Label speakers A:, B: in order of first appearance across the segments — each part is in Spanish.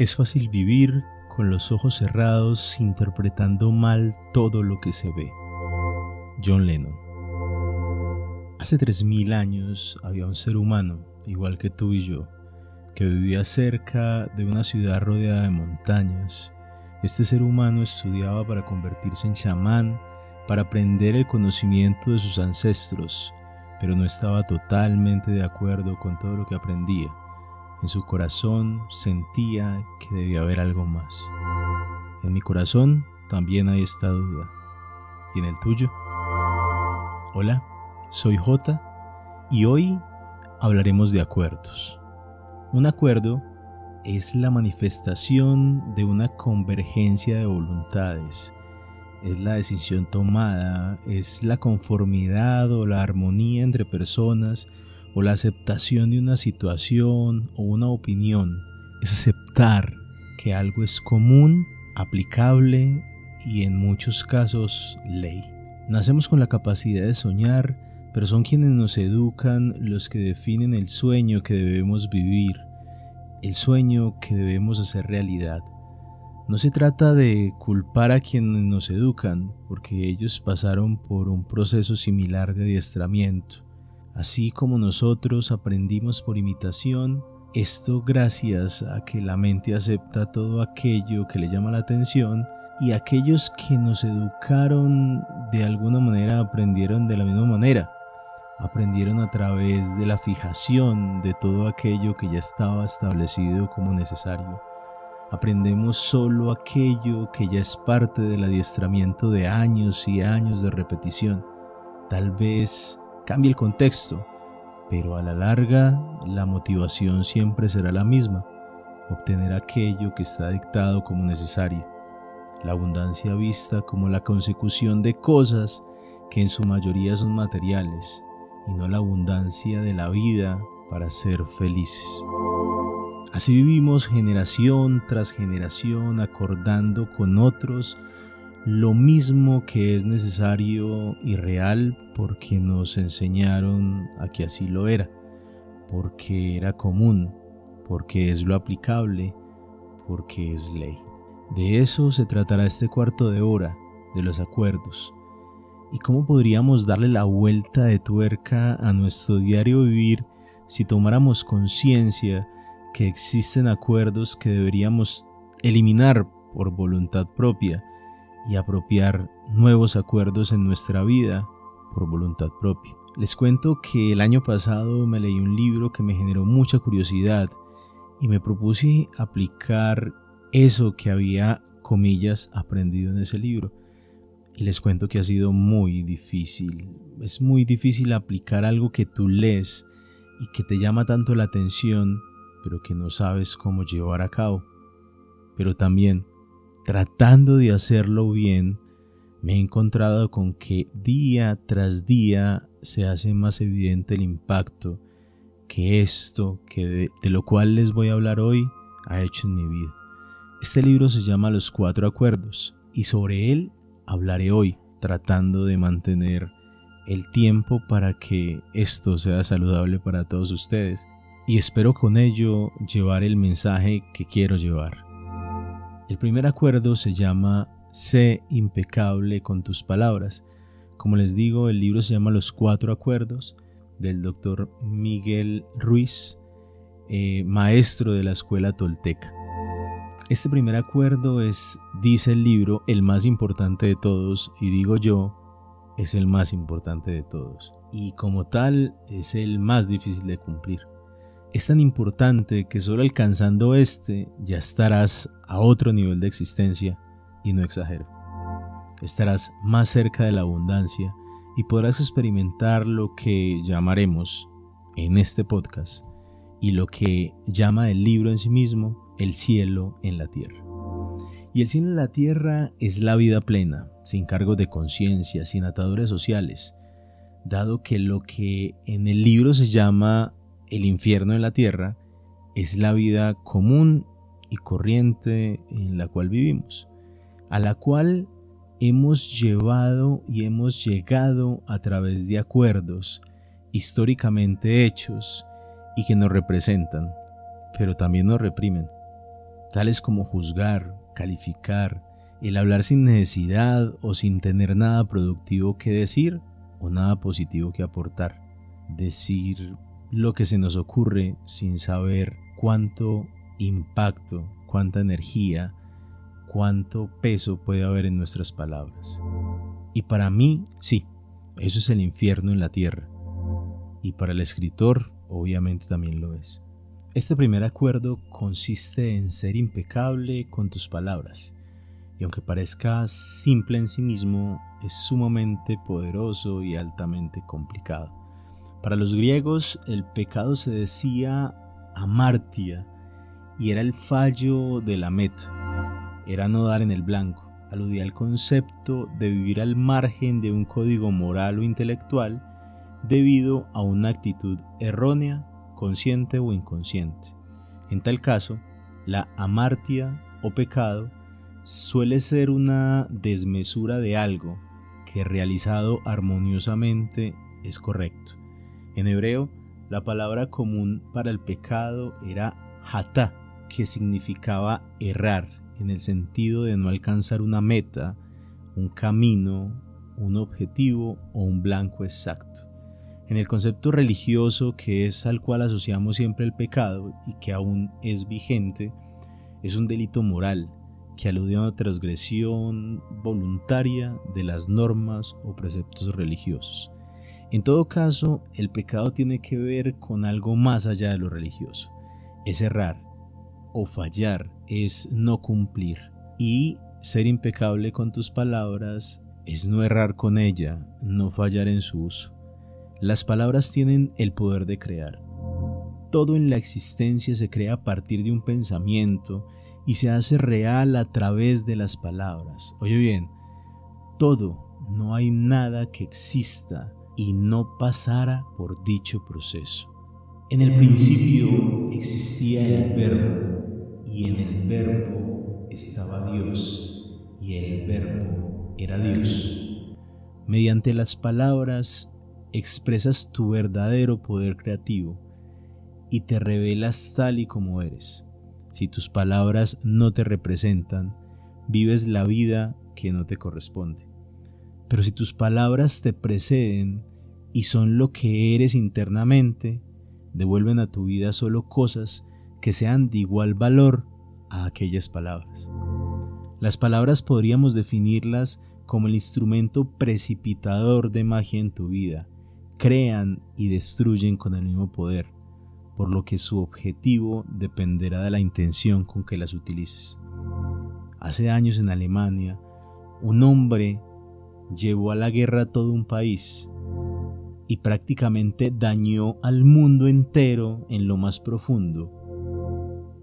A: Es fácil vivir con los ojos cerrados interpretando mal todo lo que se ve. John Lennon. Hace 3.000 años había un ser humano, igual que tú y yo, que vivía cerca de una ciudad rodeada de montañas. Este ser humano estudiaba para convertirse en chamán, para aprender el conocimiento de sus ancestros, pero no estaba totalmente de acuerdo con todo lo que aprendía. En su corazón sentía que debía haber algo más. En mi corazón también hay esta duda. ¿Y en el tuyo? Hola, soy J y hoy hablaremos de acuerdos. Un acuerdo es la manifestación de una convergencia de voluntades. Es la decisión tomada, es la conformidad o la armonía entre personas o la aceptación de una situación o una opinión es aceptar que algo es común, aplicable y en muchos casos ley. Nacemos con la capacidad de soñar, pero son quienes nos educan los que definen el sueño que debemos vivir, el sueño que debemos hacer realidad. No se trata de culpar a quienes nos educan, porque ellos pasaron por un proceso similar de adiestramiento. Así como nosotros aprendimos por imitación, esto gracias a que la mente acepta todo aquello que le llama la atención y aquellos que nos educaron de alguna manera aprendieron de la misma manera. Aprendieron a través de la fijación de todo aquello que ya estaba establecido como necesario. Aprendemos solo aquello que ya es parte del adiestramiento de años y años de repetición. Tal vez cambie el contexto, pero a la larga la motivación siempre será la misma, obtener aquello que está dictado como necesario. La abundancia vista como la consecución de cosas que en su mayoría son materiales y no la abundancia de la vida para ser felices. Así vivimos generación tras generación acordando con otros lo mismo que es necesario y real porque nos enseñaron a que así lo era, porque era común, porque es lo aplicable, porque es ley. De eso se tratará este cuarto de hora, de los acuerdos. ¿Y cómo podríamos darle la vuelta de tuerca a nuestro diario vivir si tomáramos conciencia que existen acuerdos que deberíamos eliminar por voluntad propia? Y apropiar nuevos acuerdos en nuestra vida por voluntad propia. Les cuento que el año pasado me leí un libro que me generó mucha curiosidad y me propuse aplicar eso que había, comillas, aprendido en ese libro. Y les cuento que ha sido muy difícil. Es muy difícil aplicar algo que tú lees y que te llama tanto la atención, pero que no sabes cómo llevar a cabo. Pero también tratando de hacerlo bien, me he encontrado con que día tras día se hace más evidente el impacto que esto, que de, lo cual les voy a hablar hoy, ha hecho en mi vida. Este libro se llama Los Cuatro Acuerdos y sobre él hablaré hoy, tratando de mantener el tiempo para que esto sea saludable para todos ustedes y espero con ello llevar el mensaje que quiero llevar. El primer acuerdo se llama Sé impecable con tus palabras. Como les digo, el libro se llama Los Cuatro Acuerdos del doctor Miguel Ruiz, eh, maestro de la escuela tolteca. Este primer acuerdo es, dice el libro, el más importante de todos y digo yo, es el más importante de todos. Y como tal, es el más difícil de cumplir es tan importante que solo alcanzando este ya estarás a otro nivel de existencia y no exagero. Estarás más cerca de la abundancia y podrás experimentar lo que llamaremos en este podcast y lo que llama el libro en sí mismo el cielo en la tierra. Y el cielo en la tierra es la vida plena, sin cargos de conciencia, sin ataduras sociales, dado que lo que en el libro se llama el infierno en la tierra es la vida común y corriente en la cual vivimos, a la cual hemos llevado y hemos llegado a través de acuerdos históricamente hechos y que nos representan, pero también nos reprimen. tales como juzgar, calificar, el hablar sin necesidad o sin tener nada productivo que decir o nada positivo que aportar, decir lo que se nos ocurre sin saber cuánto impacto, cuánta energía, cuánto peso puede haber en nuestras palabras. Y para mí, sí, eso es el infierno en la tierra. Y para el escritor, obviamente también lo es. Este primer acuerdo consiste en ser impecable con tus palabras. Y aunque parezca simple en sí mismo, es sumamente poderoso y altamente complicado. Para los griegos, el pecado se decía amartia y era el fallo de la meta. Era no dar en el blanco. Aludía al concepto de vivir al margen de un código moral o intelectual debido a una actitud errónea, consciente o inconsciente. En tal caso, la amartia o pecado suele ser una desmesura de algo que realizado armoniosamente es correcto. En hebreo, la palabra común para el pecado era hatá, que significaba errar, en el sentido de no alcanzar una meta, un camino, un objetivo o un blanco exacto. En el concepto religioso, que es al cual asociamos siempre el pecado y que aún es vigente, es un delito moral que alude a una transgresión voluntaria de las normas o preceptos religiosos. En todo caso, el pecado tiene que ver con algo más allá de lo religioso. Es errar o fallar, es no cumplir. Y ser impecable con tus palabras es no errar con ella, no fallar en su uso. Las palabras tienen el poder de crear. Todo en la existencia se crea a partir de un pensamiento y se hace real a través de las palabras. Oye bien, todo, no hay nada que exista y no pasara por dicho proceso. En el principio existía el verbo y en el verbo estaba Dios y el verbo era Dios. Mediante las palabras expresas tu verdadero poder creativo y te revelas tal y como eres. Si tus palabras no te representan, vives la vida que no te corresponde. Pero si tus palabras te preceden y son lo que eres internamente, devuelven a tu vida solo cosas que sean de igual valor a aquellas palabras. Las palabras podríamos definirlas como el instrumento precipitador de magia en tu vida. Crean y destruyen con el mismo poder por lo que su objetivo dependerá de la intención con que las utilices. Hace años en Alemania, un hombre llevó a la guerra a todo un país y prácticamente dañó al mundo entero en lo más profundo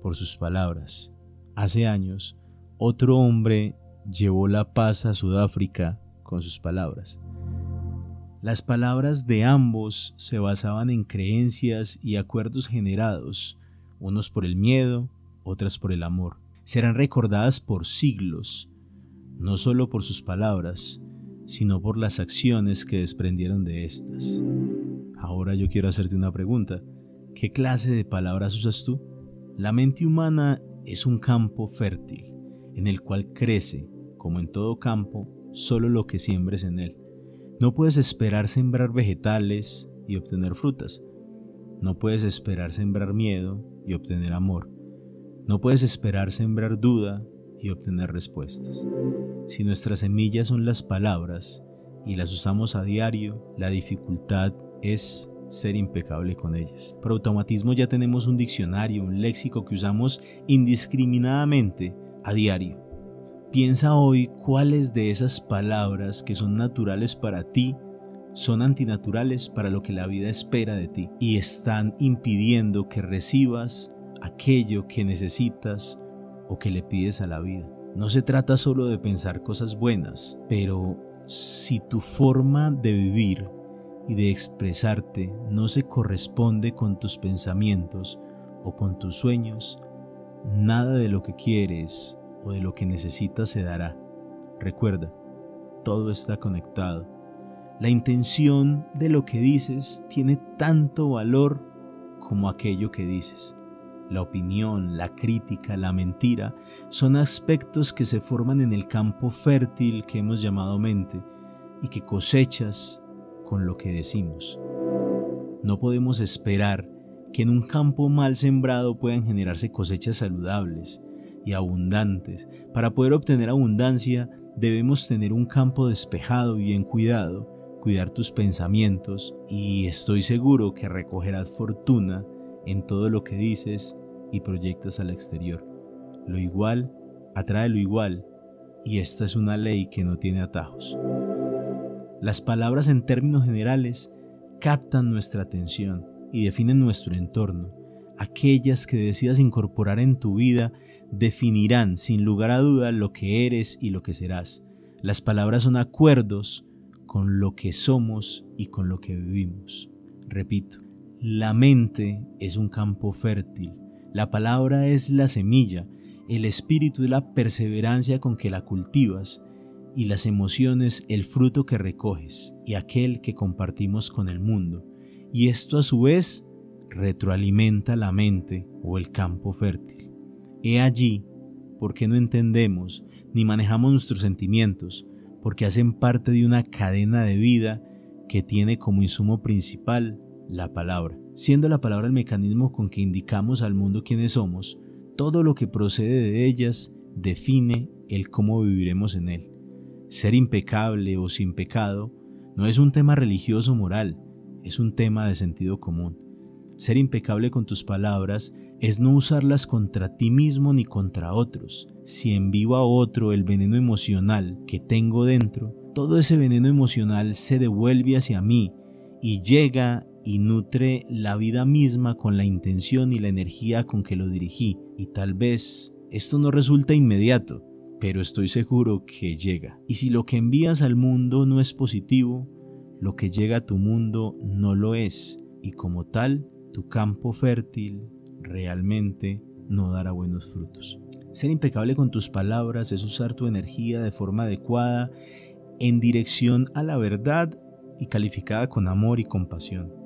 A: por sus palabras. Hace años, otro hombre llevó la paz a Sudáfrica con sus palabras. Las palabras de ambos se basaban en creencias y acuerdos generados, unos por el miedo, otras por el amor. Serán recordadas por siglos, no solo por sus palabras, sino por las acciones que desprendieron de estas. Ahora yo quiero hacerte una pregunta. ¿Qué clase de palabras usas tú? La mente humana es un campo fértil, en el cual crece, como en todo campo, solo lo que siembres en él. No puedes esperar sembrar vegetales y obtener frutas. No puedes esperar sembrar miedo y obtener amor. No puedes esperar sembrar duda y obtener respuestas. Si nuestras semillas son las palabras y las usamos a diario, la dificultad es ser impecable con ellas. Por automatismo ya tenemos un diccionario, un léxico que usamos indiscriminadamente a diario. Piensa hoy cuáles de esas palabras que son naturales para ti son antinaturales para lo que la vida espera de ti y están impidiendo que recibas aquello que necesitas o que le pides a la vida. No se trata solo de pensar cosas buenas, pero si tu forma de vivir y de expresarte no se corresponde con tus pensamientos o con tus sueños, nada de lo que quieres de lo que necesitas se dará. Recuerda, todo está conectado. La intención de lo que dices tiene tanto valor como aquello que dices. La opinión, la crítica, la mentira, son aspectos que se forman en el campo fértil que hemos llamado mente y que cosechas con lo que decimos. No podemos esperar que en un campo mal sembrado puedan generarse cosechas saludables y abundantes. Para poder obtener abundancia debemos tener un campo despejado y bien cuidado, cuidar tus pensamientos y estoy seguro que recogerás fortuna en todo lo que dices y proyectas al exterior. Lo igual atrae lo igual y esta es una ley que no tiene atajos. Las palabras en términos generales captan nuestra atención y definen nuestro entorno. Aquellas que decidas incorporar en tu vida definirán sin lugar a duda lo que eres y lo que serás. Las palabras son acuerdos con lo que somos y con lo que vivimos. Repito, la mente es un campo fértil, la palabra es la semilla, el espíritu es la perseverancia con que la cultivas y las emociones el fruto que recoges y aquel que compartimos con el mundo. Y esto a su vez retroalimenta la mente o el campo fértil. He allí porque no entendemos ni manejamos nuestros sentimientos, porque hacen parte de una cadena de vida que tiene como insumo principal la palabra. Siendo la palabra el mecanismo con que indicamos al mundo quiénes somos, todo lo que procede de ellas define el cómo viviremos en él. Ser impecable o sin pecado no es un tema religioso moral, es un tema de sentido común. Ser impecable con tus palabras es no usarlas contra ti mismo ni contra otros. Si envío a otro el veneno emocional que tengo dentro, todo ese veneno emocional se devuelve hacia mí y llega y nutre la vida misma con la intención y la energía con que lo dirigí. Y tal vez esto no resulta inmediato, pero estoy seguro que llega. Y si lo que envías al mundo no es positivo, lo que llega a tu mundo no lo es, y como tal, tu campo fértil realmente no dará buenos frutos. Ser impecable con tus palabras es usar tu energía de forma adecuada en dirección a la verdad y calificada con amor y compasión.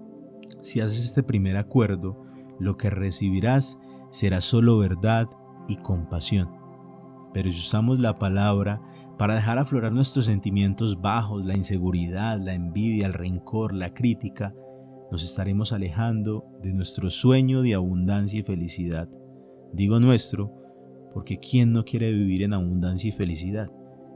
A: Si haces este primer acuerdo, lo que recibirás será solo verdad y compasión. Pero si usamos la palabra para dejar aflorar nuestros sentimientos bajos, la inseguridad, la envidia, el rencor, la crítica, nos estaremos alejando de nuestro sueño de abundancia y felicidad. Digo nuestro porque ¿quién no quiere vivir en abundancia y felicidad?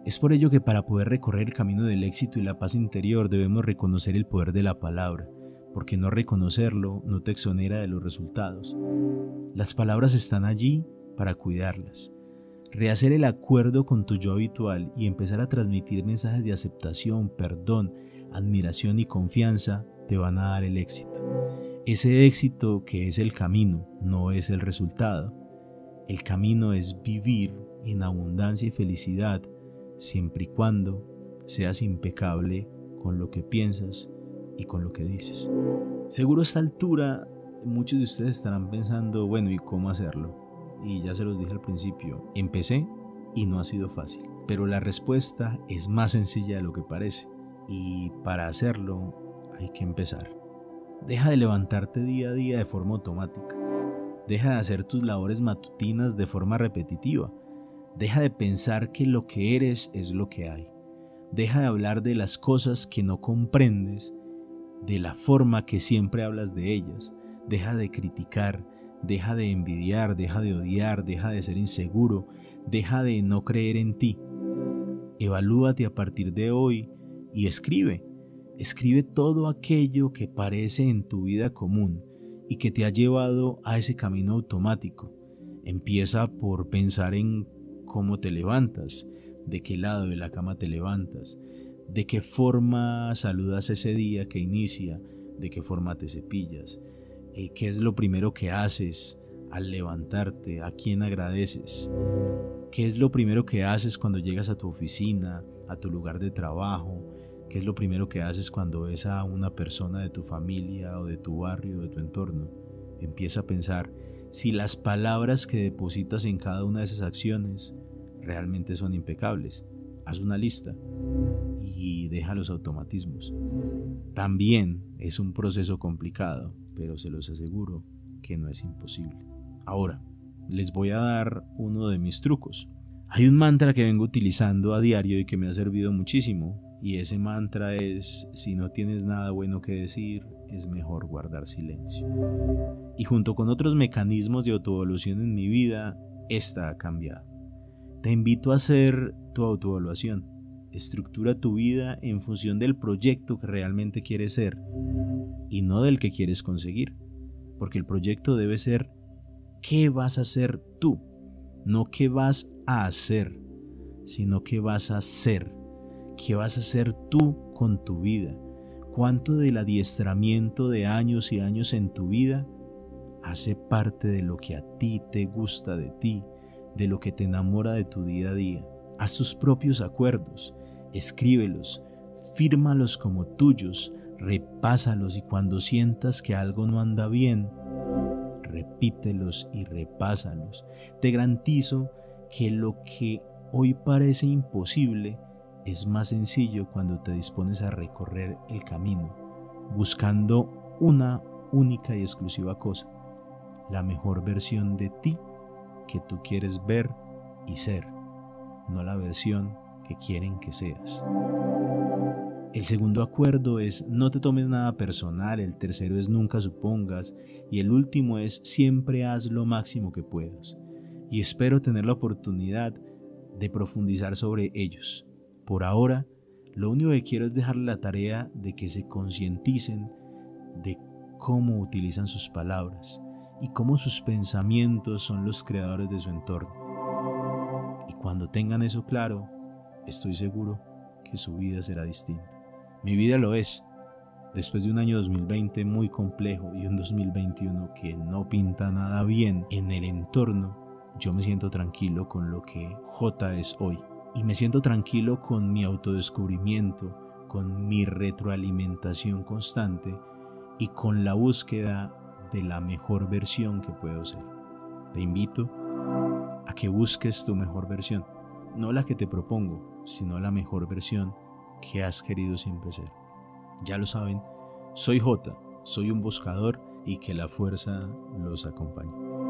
A: Es por ello que para poder recorrer el camino del éxito y la paz interior debemos reconocer el poder de la palabra, porque no reconocerlo no te exonera de los resultados. Las palabras están allí para cuidarlas. Rehacer el acuerdo con tu yo habitual y empezar a transmitir mensajes de aceptación, perdón, admiración y confianza te van a dar el éxito. Ese éxito que es el camino, no es el resultado. El camino es vivir en abundancia y felicidad siempre y cuando seas impecable con lo que piensas y con lo que dices. Seguro a esta altura muchos de ustedes estarán pensando, bueno, ¿y cómo hacerlo? Y ya se los dije al principio, empecé y no ha sido fácil, pero la respuesta es más sencilla de lo que parece. Y para hacerlo hay que empezar. Deja de levantarte día a día de forma automática. Deja de hacer tus labores matutinas de forma repetitiva. Deja de pensar que lo que eres es lo que hay. Deja de hablar de las cosas que no comprendes, de la forma que siempre hablas de ellas. Deja de criticar, deja de envidiar, deja de odiar, deja de ser inseguro, deja de no creer en ti. Evalúate a partir de hoy y escribe. Escribe todo aquello que parece en tu vida común y que te ha llevado a ese camino automático. Empieza por pensar en cómo te levantas, de qué lado de la cama te levantas, de qué forma saludas ese día que inicia, de qué forma te cepillas, eh, qué es lo primero que haces al levantarte, a quién agradeces, qué es lo primero que haces cuando llegas a tu oficina, a tu lugar de trabajo, ¿Qué es lo primero que haces cuando ves a una persona de tu familia o de tu barrio o de tu entorno? Empieza a pensar si las palabras que depositas en cada una de esas acciones realmente son impecables. Haz una lista y deja los automatismos. También es un proceso complicado, pero se los aseguro que no es imposible. Ahora, les voy a dar uno de mis trucos. Hay un mantra que vengo utilizando a diario y que me ha servido muchísimo, y ese mantra es, si no tienes nada bueno que decir, es mejor guardar silencio. Y junto con otros mecanismos de autoevolución en mi vida, esta ha cambiado. Te invito a hacer tu autoevaluación. Estructura tu vida en función del proyecto que realmente quieres ser y no del que quieres conseguir. Porque el proyecto debe ser qué vas a hacer tú, no qué vas a hacer, sino qué vas a ser, qué vas a hacer tú con tu vida, cuánto del adiestramiento de años y años en tu vida hace parte de lo que a ti te gusta de ti, de lo que te enamora de tu día a día. Haz tus propios acuerdos, escríbelos, fírmalos como tuyos, repásalos y cuando sientas que algo no anda bien, repítelos y repásalos. Te garantizo que lo que hoy parece imposible es más sencillo cuando te dispones a recorrer el camino, buscando una única y exclusiva cosa, la mejor versión de ti que tú quieres ver y ser, no la versión que quieren que seas. El segundo acuerdo es no te tomes nada personal, el tercero es nunca supongas y el último es siempre haz lo máximo que puedas. Y espero tener la oportunidad de profundizar sobre ellos. Por ahora, lo único que quiero es dejarle la tarea de que se concienticen de cómo utilizan sus palabras y cómo sus pensamientos son los creadores de su entorno. Y cuando tengan eso claro, estoy seguro que su vida será distinta. Mi vida lo es. Después de un año 2020 muy complejo y un 2021 que no pinta nada bien en el entorno, yo me siento tranquilo con lo que J es hoy. Y me siento tranquilo con mi autodescubrimiento, con mi retroalimentación constante y con la búsqueda de la mejor versión que puedo ser. Te invito a que busques tu mejor versión, no la que te propongo, sino la mejor versión que has querido siempre ser. Ya lo saben, soy J, soy un buscador y que la fuerza los acompañe.